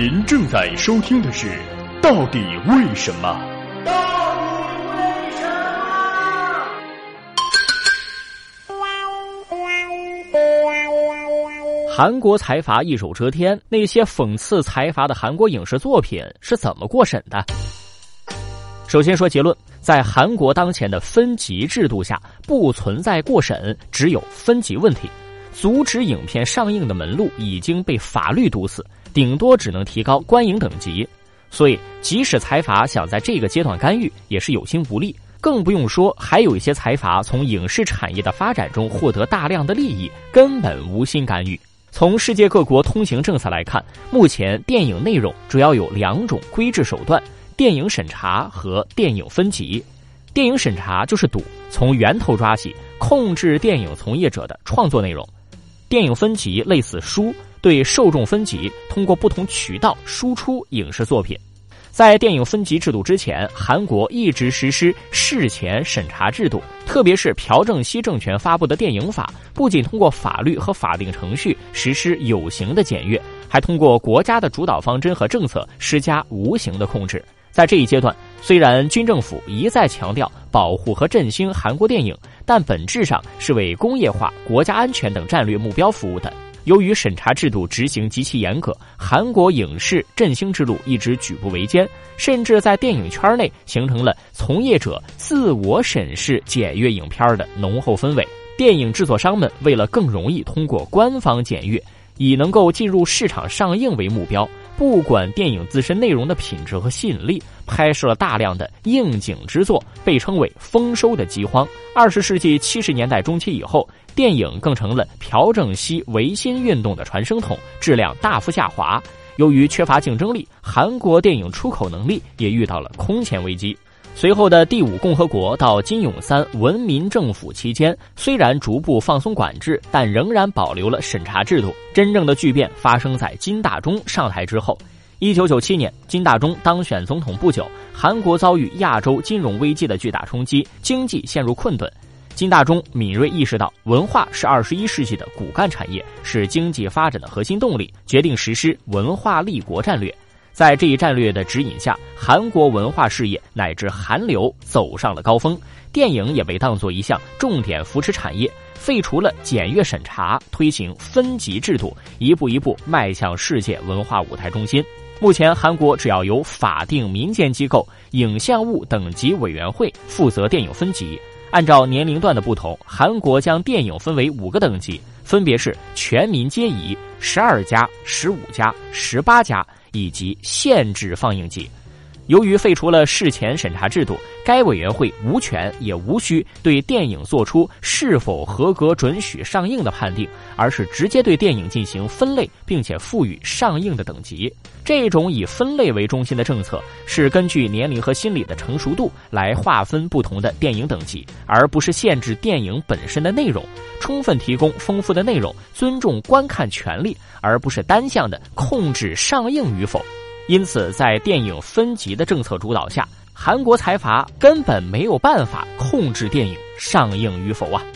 您正在收听的是《到底为什么》。到？韩国财阀一手遮天，那些讽刺财阀的韩国影视作品是怎么过审的？首先说结论，在韩国当前的分级制度下，不存在过审，只有分级问题。阻止影片上映的门路已经被法律堵死，顶多只能提高观影等级。所以，即使财阀想在这个阶段干预，也是有心无力。更不用说，还有一些财阀从影视产业的发展中获得大量的利益，根本无心干预。从世界各国通行政策来看，目前电影内容主要有两种规制手段：电影审查和电影分级。电影审查就是赌，从源头抓起，控制电影从业者的创作内容。电影分级类似书，对受众分级，通过不同渠道输出影视作品。在电影分级制度之前，韩国一直实施事前审查制度，特别是朴正熙政权发布的电影法，不仅通过法律和法定程序实施有形的检阅，还通过国家的主导方针和政策施加无形的控制。在这一阶段，虽然军政府一再强调保护和振兴韩国电影，但本质上是为工业化、国家安全等战略目标服务的。由于审查制度执行极其严格，韩国影视振兴之路一直举步维艰，甚至在电影圈内形成了从业者自我审视、检阅影片的浓厚氛围。电影制作商们为了更容易通过官方检阅，以能够进入市场上映为目标。不管电影自身内容的品质和吸引力，拍摄了大量的应景之作，被称为“丰收的饥荒”。二十世纪七十年代中期以后，电影更成了朴正熙维新运动的传声筒，质量大幅下滑。由于缺乏竞争力，韩国电影出口能力也遇到了空前危机。随后的第五共和国到金泳三文民政府期间，虽然逐步放松管制，但仍然保留了审查制度。真正的巨变发生在金大中上台之后。一九九七年，金大中当选总统不久，韩国遭遇亚洲金融危机的巨大冲击，经济陷入困顿。金大中敏锐意识到，文化是二十一世纪的骨干产业，是经济发展的核心动力，决定实施文化立国战略。在这一战略的指引下，韩国文化事业乃至韩流走上了高峰，电影也被当作一项重点扶持产业。废除了检阅审查，推行分级制度，一步一步迈向世界文化舞台中心。目前，韩国只要由法定民间机构影像物等级委员会负责电影分级，按照年龄段的不同，韩国将电影分为五个等级，分别是全民皆宜、十二加、十五加、十八加。以及限制放映级。由于废除了事前审查制度，该委员会无权也无需对电影做出是否合格准许上映的判定，而是直接对电影进行分类，并且赋予上映的等级。这种以分类为中心的政策，是根据年龄和心理的成熟度来划分不同的电影等级，而不是限制电影本身的内容。充分提供丰富的内容，尊重观看权利，而不是单向的控制上映与否。因此，在电影分级的政策主导下，韩国财阀根本没有办法控制电影上映与否啊。